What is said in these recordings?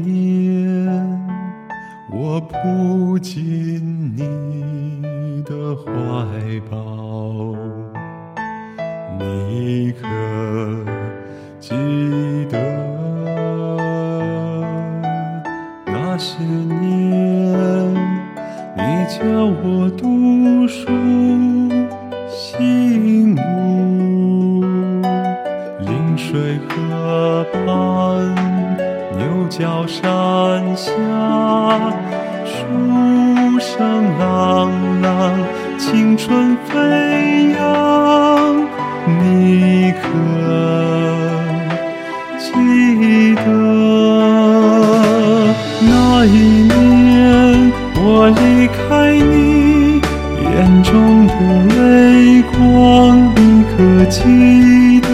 年我扑进你的怀抱你可记得那些年你教我读书角山下，书声朗朗，青春飞扬，你可记得那一年我离开你，眼中的泪光，你可记得？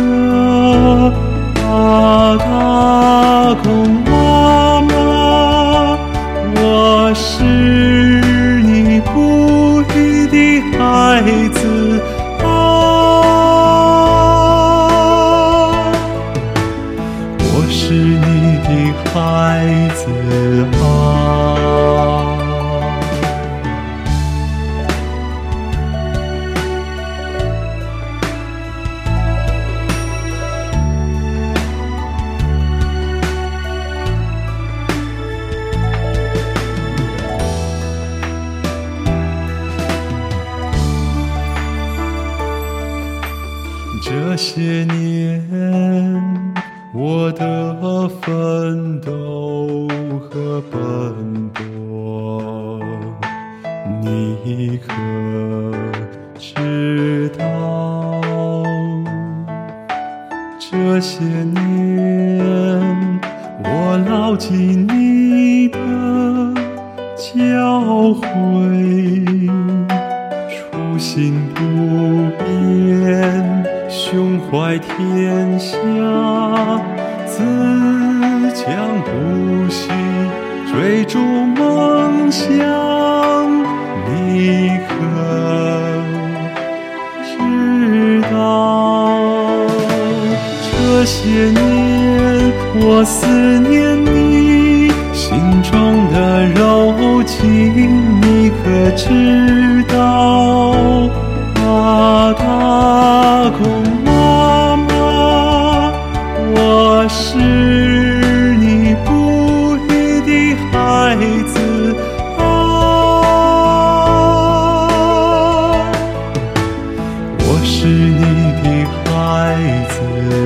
啊，大公孩子啊。我是你的孩子啊。这些年，我的奋斗和奔波，你可知道？这些年，我牢记你的教诲。初心不变，胸怀天下，自强不息，追逐梦想。你可知道？这些年，我思念你心中的柔情，你可知道？啊，大公此。